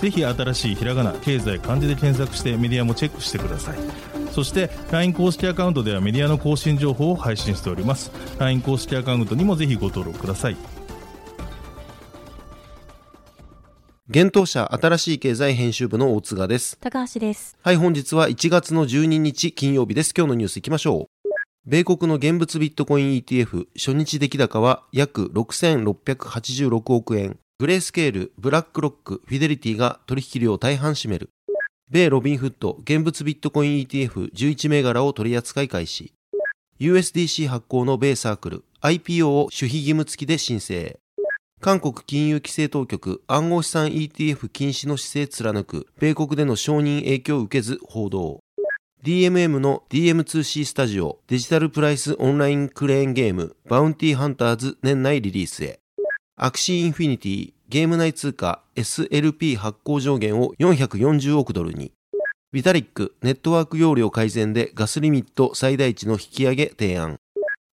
ぜひ新しいひらがな経済漢字で検索してメディアもチェックしてくださいそして LINE 公式アカウントではメディアの更新情報を配信しております LINE 公式アカウントにもぜひご登録ください現当社新しい経済編集部の大津賀です。高橋です。はい、本日は1月の12日金曜日です。今日のニュース行きましょう。米国の現物ビットコイン ETF 初日出来高は約6686億円。グレースケール、ブラックロック、フィデリティが取引量を大半占める。米ロビンフッド現物ビットコイン ETF11 銘柄を取り扱い開始。USDC 発行の米サークル、IPO を守秘義務付きで申請。韓国金融規制当局暗号資産 ETF 禁止の姿勢貫く米国での承認影響を受けず報道 DMM の DM2C スタジオデジタルプライスオンラインクレーンゲームバウンティーハンターズ年内リリースへアクシーインフィニティゲーム内通貨 SLP 発行上限を440億ドルに。ビタリックネットワーク容量改善でガスリミット最大値の引き上げ提案。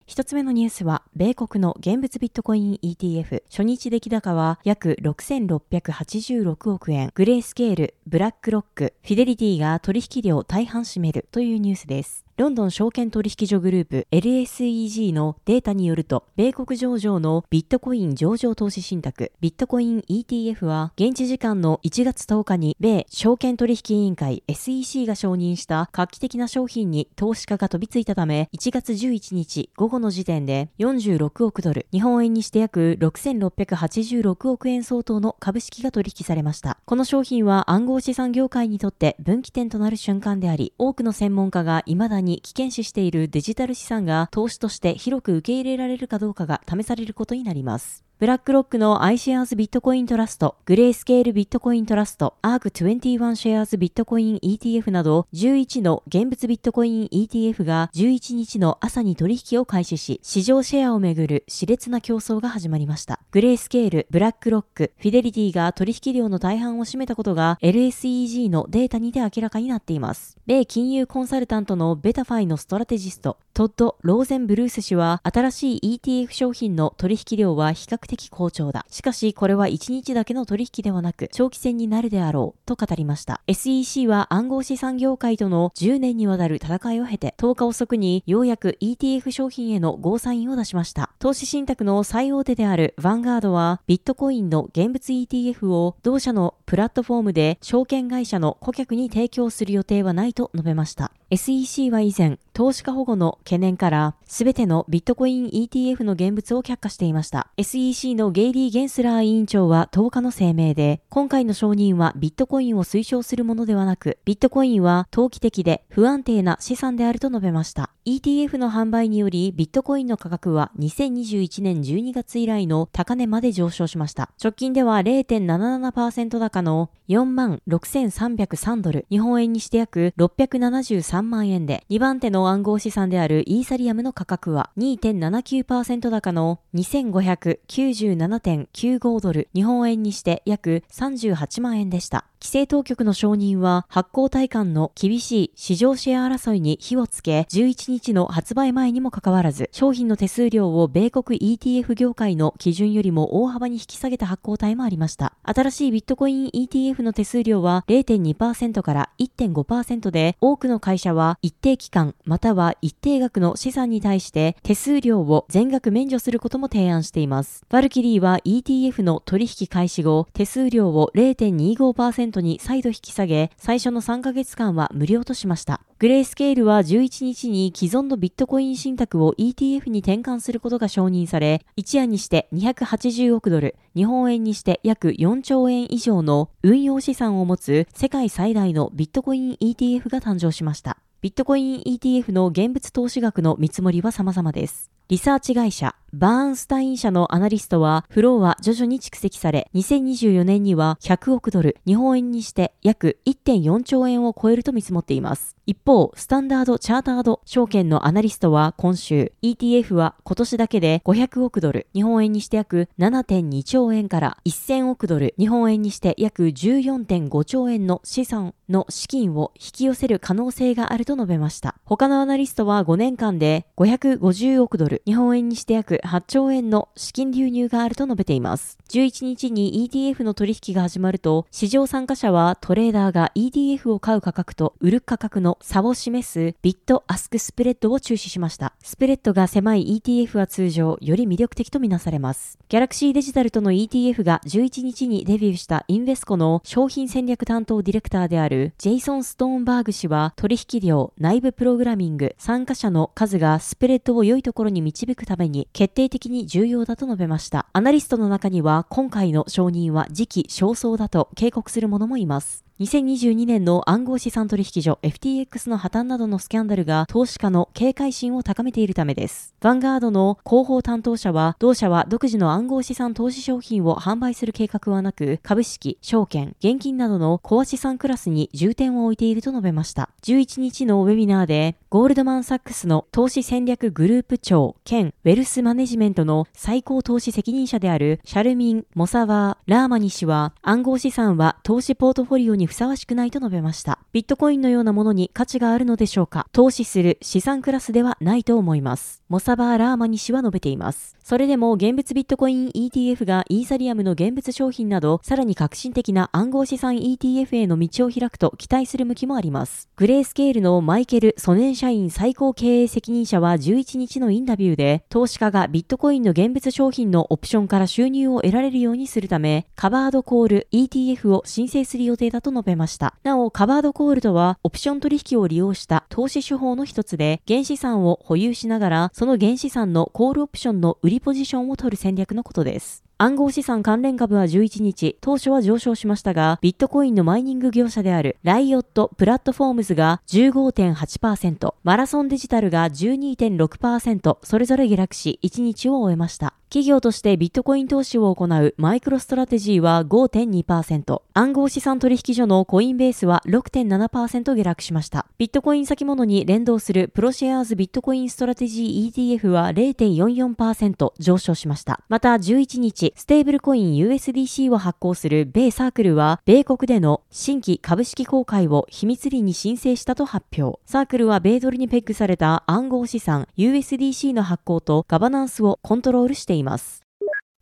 一つ目のニュースは、米国の現物ビットコイン ETF 初日出来高は約6686億円、グレースケール、ブラックロック、フィデリティが取引量大半占めるというニュースです。ロンドン証券取引所グループ LSEG のデータによると、米国上場のビットコイン上場投資信託ビットコイン ETF は現地時間の1月10日に米証券取引委員会 SEC が承認した画期的な商品に投資家が飛びついたため、1月11日午後の時点で46億ドル、日本円にして約6686億円相当の株式が取引されました。この商品は暗号資産業界にとって分岐点となる瞬間であり、多くの専門家が未だに危険視しているデジタル資産が投資として広く受け入れられるかどうかが試されることになります。ブラックロックの iShares ビットコイントラスト、グレースケールビットコイントラスト、ARK21 Shares ビットコイン ETF など11の現物ビットコイン ETF が11日の朝に取引を開始し、市場シェアをめぐる熾烈な競争が始まりました。グレースケール、ブラックロック、フィデリティが取引量の大半を占めたことが LSEG のデータにて明らかになっています。米金融コンサルタントのベタファイのストラテジスト、トッド・ローゼンブルース氏は、新しい ETF 商品の取引量は比較的好調だ。しかし、これは1日だけの取引ではなく、長期戦になるであろう、と語りました。SEC は暗号資産業界との10年にわたる戦いを経て、10日遅くにようやく ETF 商品へのゴーサインを出しました。投資信託の最大手であるヴァンガードは、ビットコインの現物 ETF を同社のプラットフォームで証券会社の顧客に提供する予定はないと述べました。SEC は以前、投資家保護の懸念から、すべてのビットコイン ETF の現物を却下していました。SEC のゲイリー・ゲンスラー委員長は10日の声明で、今回の承認はビットコインを推奨するものではなく、ビットコインは投機的で不安定な資産であると述べました。ETF の販売により、ビットコインの価格は2021年12月以来の高値まで上昇しました。直近では0.77%高の4万6303ドル、日本円にして約673万円で、2番手の暗号資産であるイーサリアムの価格は2.79%高の2597.95ドル、日本円にして約38万円でした。規制当局の承認は発行体感の厳しい市場シェア争いに火をつけ、11日の発売前にもかかわらず、商品の手数料を米国 ETF 業界の基準よりも大幅に引き下げた発行体もありました。新しいビットコイン ETF の手数料は0.2%から1.5%で、多くの会社は一定期間または一定額の資産に対して手数料を全額免除することも提案しています。バルキリーは ETF の取引開始後、手数料を0.25%に再度引き下げ、最初の3ヶ月間は無料としました。グレースケールは11日に既存のビットコイン信託を ETF に転換することが承認され、一夜にして280億ドル、日本円にして約4兆円以上の運用資産を持つ世界最大のビットコイン ETF が誕生しました。ビットコイン ETF の現物投資額の見積もりは様々です。リサーチ会社バーンスタイン社のアナリストは、フローは徐々に蓄積され、2024年には100億ドル、日本円にして約1.4兆円を超えると見積もっています。一方、スタンダード・チャータード証券のアナリストは今週、ETF は今年だけで500億ドル、日本円にして約7.2兆円から1000億ドル、日本円にして約14.5兆円の資産の資金を引き寄せる可能性があると述べました。他のアナリストは5年間で550億ドル、日本円にして約8兆円の資金流入があると述べています。11日に ETF の取引が始まると、市場参加者はトレーダーが ETF を買う価格と売る価格の差を示すビッドアスクスプレッドを注視しました。スプレッドが狭い ETF は通常より魅力的とみなされます。ギャラクシーデジタルとの ETF が11日にデビューしたインベスコの商品戦略担当ディレクターであるジェイソン・ストーンバーグ氏は取引量、内部プログラミング、参加者の数がスプレッドを良いところに導くために決定的に重要だと述べました。アナリストの中には今回の承認は時期尚早だと警告する者もいます。2022年の暗号資産取引所 FTX の破綻などのスキャンダルが投資家の警戒心を高めているためです。ヴァンガードの広報担当者は、同社は独自の暗号資産投資商品を販売する計画はなく、株式、証券、現金などのコア資産クラスに重点を置いていると述べました。11日のウェビナーで、ゴールドマンサックスの投資戦略グループ長兼ウェルスマネジメントの最高投資責任者であるシャルミン・モサワー・ラーマニ氏は、暗号資産は投資ポートフォリオにふさわしくないと述べました。ビットコインのようなものに価値があるのでしょうか投資する資産クラスではないと思います。モサバー・ラーマニ氏は述べています。それでも現物ビットコイン ETF がイーサリアムの現物商品など、さらに革新的な暗号資産 ETF への道を開くと期待する向きもあります。グレースケールのマイケル・ソネン社員最高経営責任者は11日のインタビューで、投資家がビットコインの現物商品のオプションから収入を得られるようにするため、カバードコール ETF を申請する予定だと述べました。。なお、カバードコールとは、オプション取引を利用した投資手法の一つで、原資産を保有しながら、その原資産のコールオプションの売りポジションを取る戦略のことです。暗号資産関連株は11日、当初は上昇しましたが、ビットコインのマイニング業者であるライオット・プラットフォームズが15.8%、マラソンデジタルが12.6%、それぞれ下落し1日を終えました。企業としてビットコイン投資を行うマイクロストラテジーは5.2%、暗号資産取引所のコインベースは6.7%下落しました。ビットコイン先物に連動するプロシェアーズビットコインストラテジー ETF は0.44%上昇しました。また11日、ステーブルコイン USDC を発行する米サークルは、米国での新規株式公開を秘密裏に申請したと発表。サークルは米ドルにペッグされた暗号資産 USDC の発行とガバナンスをコントロールしています。います。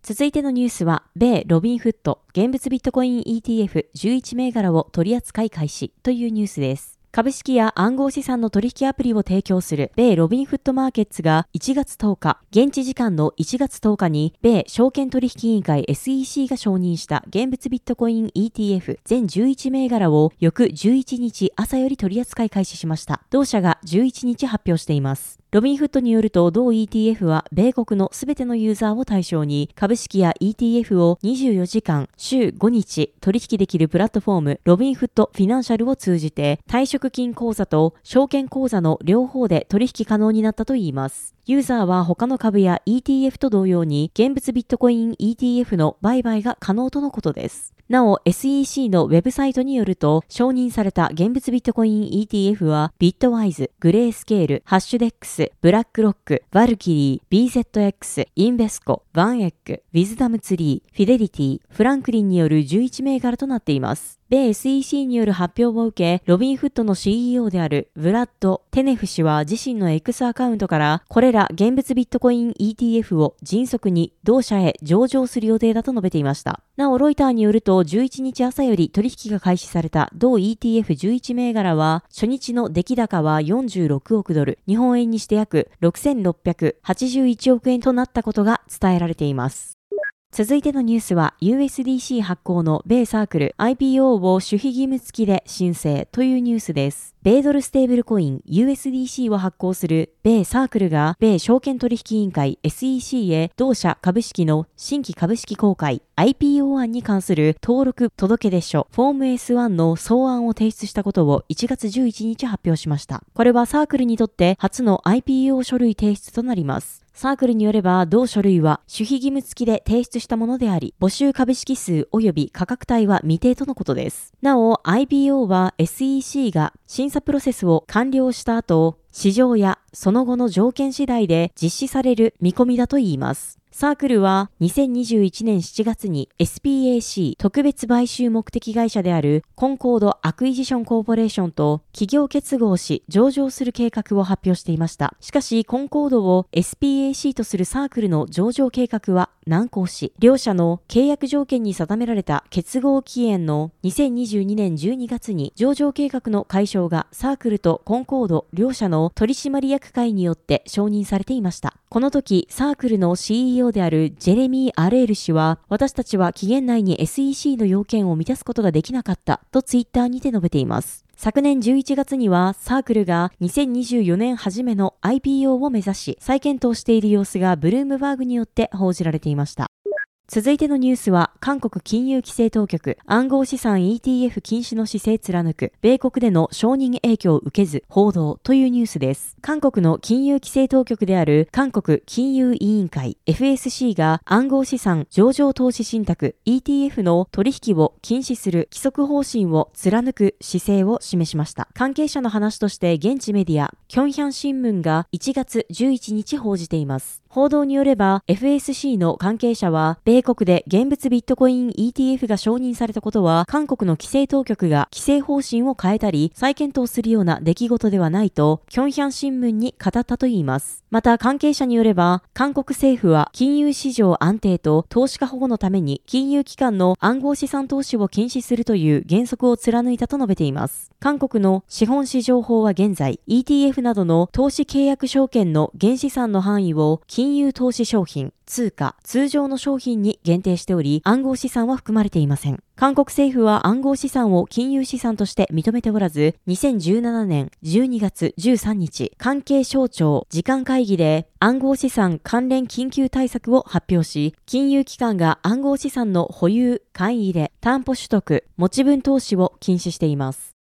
続いてのニュースは、米ロビンフッド現物ビットコイン ETF11 銘柄を取り扱い開始というニュースです。株式や暗号資産の取引アプリを提供する米ロビンフッドマーケッツが1月10日、現地時間の1月10日に米証券取引委員会 SEC が承認した現物ビットコイン ETF 全11銘柄を翌11日朝より取り扱い開始しました。同社が11日発表しています。ロビンフッドによると同 ETF は米国のすべてのユーザーを対象に株式や ETF を24時間週5日取引できるプラットフォームロビンフッドフィナンシャルを通じて退職金口座と証券口座の両方で取引可能になったといいます。ユーザーは他の株や ETF と同様に現物ビットコイン ETF の売買が可能とのことです。なお、SEC のウェブサイトによると、承認された現物ビットコイン ETF は、ビットワイズ、グレースケール、ハッシュデックス、ブラックロック、バルキリー、BZX、インベスコ、ワンエッグ、ウィズダムツリー、フィデリティ、フランクリンによる11銘柄となっています。米 SEC による発表を受け、ロビンフットの CEO であるブラッド・テネフ氏は自身の X アカウントから、これら現物ビットコイン ETF を迅速に同社へ上場する予定だと述べていました。なお、ロイターによると、11日朝より取引が開始された同 ETF11 銘柄は、初日の出来高は46億ドル、日本円にして約6681億円となったことが伝えられています。続いてのニュースは USDC 発行の米サークル IPO を守秘義務付きで申請というニュースです。米ドルステーブルコイン USDC を発行する米サークルが米証券取引委員会 SEC へ同社株式の新規株式公開 IPO 案に関する登録届出書フォーム S1 の草案を提出したことを1月11日発表しました。これはサークルにとって初の IPO 書類提出となります。サークルによれば、同書類は守秘義務付きで提出したものであり、募集株式数及び価格帯は未定とのことです。なお、IBO は SEC が審査プロセスを完了した後、市場やその後の条件次第で実施される見込みだといいます。サークルは2021年7月に SPAC 特別買収目的会社であるコンコードアクイジションコーポレーションと企業結合し上場する計画を発表していました。しかし、コンコードを SPAC とするサークルの上場計画は難航し、両社の契約条件に定められた結合期限の2022年12月に上場計画の解消がサークルとコンコード両社の取締役会によって承認されていました。この時、サークルの CEO であるジェレミー・アレール氏は、私たちは期限内に SEC の要件を満たすことができなかったとツイッターにて述べています。昨年11月にはサークルが2024年初めの IPO を目指し再検討している様子がブルームバーグによって報じられていました。続いてのニュースは、韓国金融規制当局、暗号資産 ETF 禁止の姿勢貫く、米国での承認影響を受けず、報道というニュースです。韓国の金融規制当局である韓国金融委員会 FSC が暗号資産上場投資信託 ETF の取引を禁止する規則方針を貫く姿勢を示しました。関係者の話として現地メディア、キョンヒャン新聞が1月11日報じています。報道によれば FSC の関係者は、米国で現物ビットコイン ETF が承認されたことは、韓国の規制当局が規制方針を変えたり、再検討するような出来事ではないと、キョンヒャン新聞に語ったといいます。また関係者によれば、韓国政府は金融市場安定と投資家保護のために金融機関の暗号資産投資を禁止するという原則を貫いたと述べています。韓国の資本市場法は現在、ETF などの投資契約証券の原資産の範囲を金融投資商品、通貨、通常の商品に限定しており、暗号資産は含まれていません。韓国政府は暗号資産を金融資産として認めておらず、2017年12月13日、関係省庁時間会議で暗号資産関連緊急対策を発表し、金融機関が暗号資産の保有、買い入れ、担保取得、持ち分投資を禁止しています。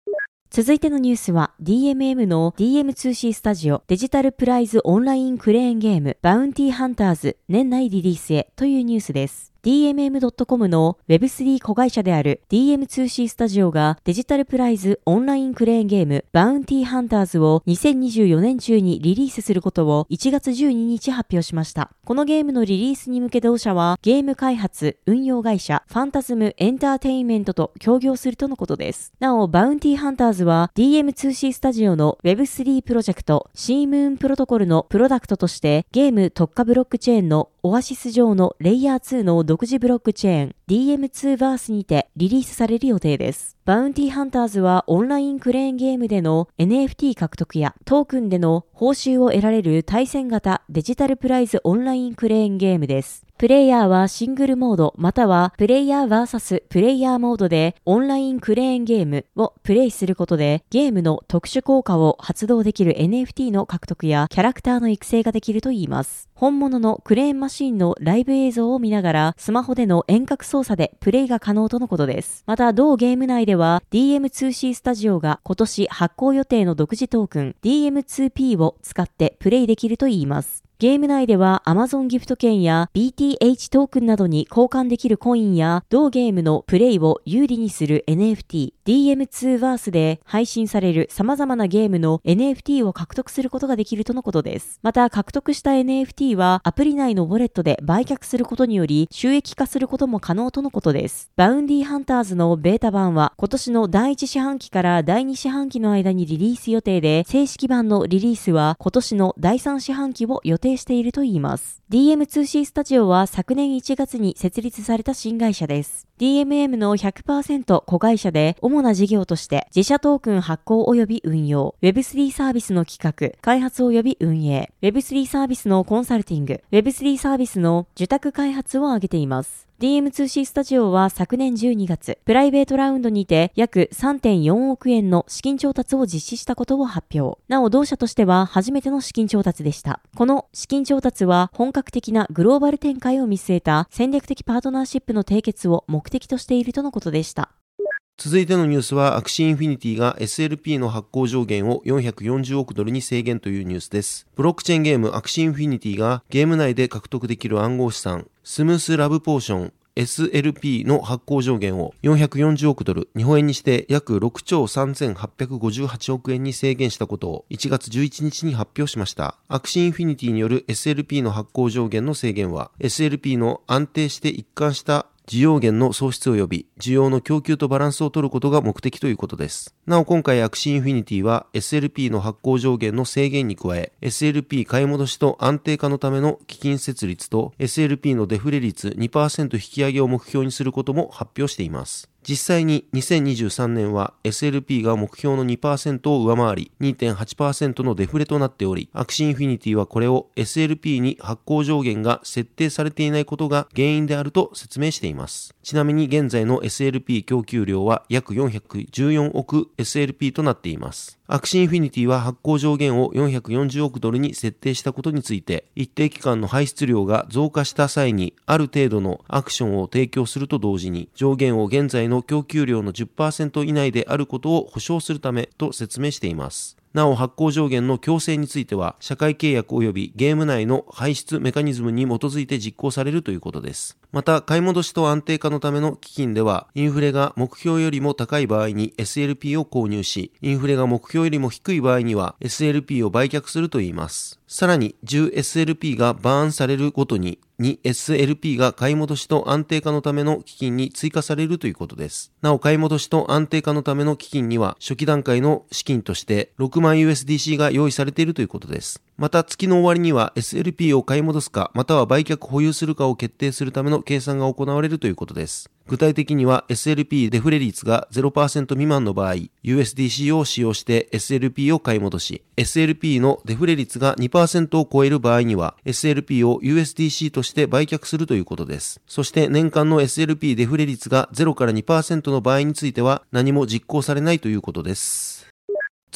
続いてのニュースは DMM の DM2C スタジオデジタルプライズオンラインクレーンゲームバウンティーハンターズ年内リリースへというニュースです。DMM.com の Web3 子会社である DM2C スタジオがデジタルプライズオンラインクレーンゲームバウンティーハンターズを2024年中にリリースすることを1月12日発表しました。このゲームのリリースに向け同社はゲーム開発、運用会社ファンタズムエンターテインメントと協業するとのことです。なお、バウンティーハンターズは DM2C スタジオの Web3 プロジェクトシームーンプロトコルのプロダクトとしてゲーム特化ブロックチェーンのオアシス上のレイヤー2の独自ブロックチェーン DM2 バースにてリリースされる予定です。バウンティーハンターズはオンラインクレーンゲームでの NFT 獲得やトークンでの報酬を得られる対戦型デジタルプライズオンラインクレーンゲームです。プレイヤーはシングルモードまたはプレイヤー VS プレイヤーモードでオンラインクレーンゲームをプレイすることでゲームの特殊効果を発動できる NFT の獲得やキャラクターの育成ができるといいます。本物のクレーンマシンのライブ映像を見ながらスマホでの遠隔操作でプレイが可能とのことです。また同ゲーム内では DM2C スタジオが今年発行予定の独自トークン DM2P を使ってプレイできるといいます。ゲーム内では Amazon ギフト券や BTH トークンなどに交換できるコインや同ゲームのプレイを有利にする NFT DM2 バースで配信される様々なゲームの NFT を獲得することができるとのことです。また獲得した NFT はアプリ内のウォレットで売却することにより収益化することも可能とのことです。バウンディハンターズのベータ版は今年の第1四半期から第2四半期の間にリリース予定で正式版のリリースは今年の第3四半期を予定定しているといいます。DM2C スタジオは昨年1月に設立された新会社です。DMM の100%子会社で主な事業として自社トークン発行及び運用、Web3 サービスの企画、開発及び運営、Web3 サービスのコンサルティング、Web3 サービスの受託開発を挙げています。DM2C スタジオは昨年12月、プライベートラウンドにて約3.4億円の資金調達を実施したことを発表。なお同社としては初めての資金調達でした。この資金調達は本格的なグローバル展開を見据えた戦略的パートナーシップの締結を目的としているとのことでした。続いてのニュースは、アクシーインフィニティが SLP の発行上限を440億ドルに制限というニュースです。ブロックチェーンゲームアクシーインフィニティがゲーム内で獲得できる暗号資産、スムースラブポーション SLP の発行上限を440億ドル、日本円にして約6兆3858億円に制限したことを1月11日に発表しました。アクシーインフィニティによる SLP の発行上限の制限は SLP の安定して一貫した需要源の創出及び需要の供給とバランスを取ることが目的ということです。なお今回アクシーインフィニティは SLP の発行上限の制限に加え SLP 買い戻しと安定化のための基金設立と SLP のデフレ率2%引き上げを目標にすることも発表しています。実際に2023年は SLP が目標の2%を上回り2.8%のデフレとなっており、アクシインフィニティはこれを SLP に発行上限が設定されていないことが原因であると説明しています。ちなみに現在の SLP 供給量は約414億 SLP となっています。アクシーインフィニティは発行上限を440億ドルに設定したことについて、一定期間の排出量が増加した際にある程度のアクションを提供すると同時に、上限を現在の供給量の10%以内であることを保証するためと説明しています。なお発行上限の強制については、社会契約及びゲーム内の排出メカニズムに基づいて実行されるということです。また、買い戻しと安定化のための基金では、インフレが目標よりも高い場合に SLP を購入し、インフレが目標よりも低い場合には SLP を売却するといいます。さらに 10SLP がバーンされるごとに 2SLP が買い戻しと安定化のための基金に追加されるということです。なお買い戻しと安定化のための基金には初期段階の資金として6万 USDC が用意されているということです。また月の終わりには SLP を買い戻すかまたは売却保有するかを決定するための計算が行われるということです。具体的には SLP デフレ率が0%未満の場合、USDC を使用して SLP を買い戻し、SLP のデフレ率が2%を超える場合には SLP を USDC として売却するということです。そして年間の SLP デフレ率が0から2%の場合については何も実行されないということです。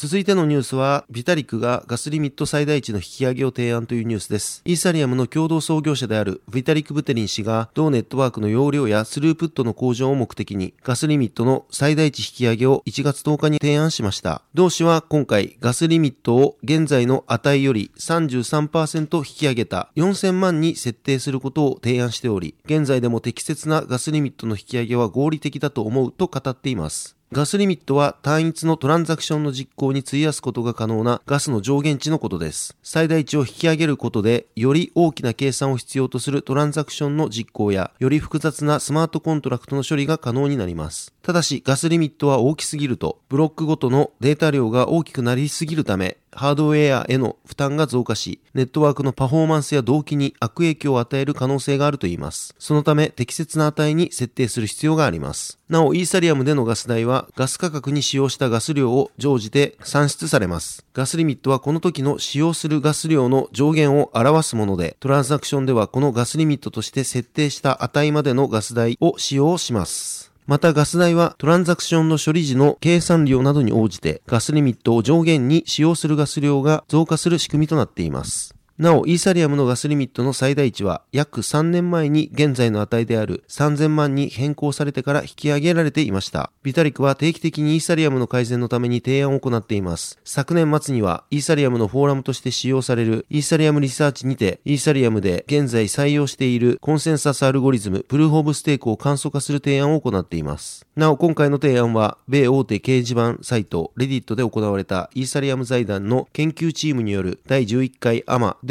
続いてのニュースは、ビタリックがガスリミット最大値の引き上げを提案というニュースです。イーサリアムの共同創業者であるビタリック・ブテリン氏が、同ネットワークの容量やスループットの向上を目的に、ガスリミットの最大値引き上げを1月10日に提案しました。同氏は今回、ガスリミットを現在の値より33%引き上げた4000万に設定することを提案しており、現在でも適切なガスリミットの引き上げは合理的だと思うと語っています。ガスリミットは単一のトランザクションの実行に費やすことが可能なガスの上限値のことです。最大値を引き上げることで、より大きな計算を必要とするトランザクションの実行や、より複雑なスマートコントラクトの処理が可能になります。ただし、ガスリミットは大きすぎると、ブロックごとのデータ量が大きくなりすぎるため、ハードウェアへの負担が増加し、ネットワークのパフォーマンスや同期に悪影響を与える可能性があるといいます。そのため、適切な値に設定する必要があります。なお、イーサリアムでのガス代は、ガス価格に使用したガス量を乗じて算出されます。ガスリミットはこの時の使用するガス量の上限を表すもので、トランザクションではこのガスリミットとして設定した値までのガス代を使用します。またガス代はトランザクションの処理時の計算量などに応じてガスリミットを上限に使用するガス量が増加する仕組みとなっています。なお、イーサリアムのガスリミットの最大値は約3年前に現在の値である3000万に変更されてから引き上げられていました。ビタリクは定期的にイーサリアムの改善のために提案を行っています。昨年末にはイーサリアムのフォーラムとして使用されるイーサリアムリサーチにてイーサリアムで現在採用しているコンセンサスアルゴリズムプルーフオブステークを簡素化する提案を行っています。なお、今回の提案は米大手掲示板サイトレディットで行われたイーサリアム財団の研究チームによる第11回アマで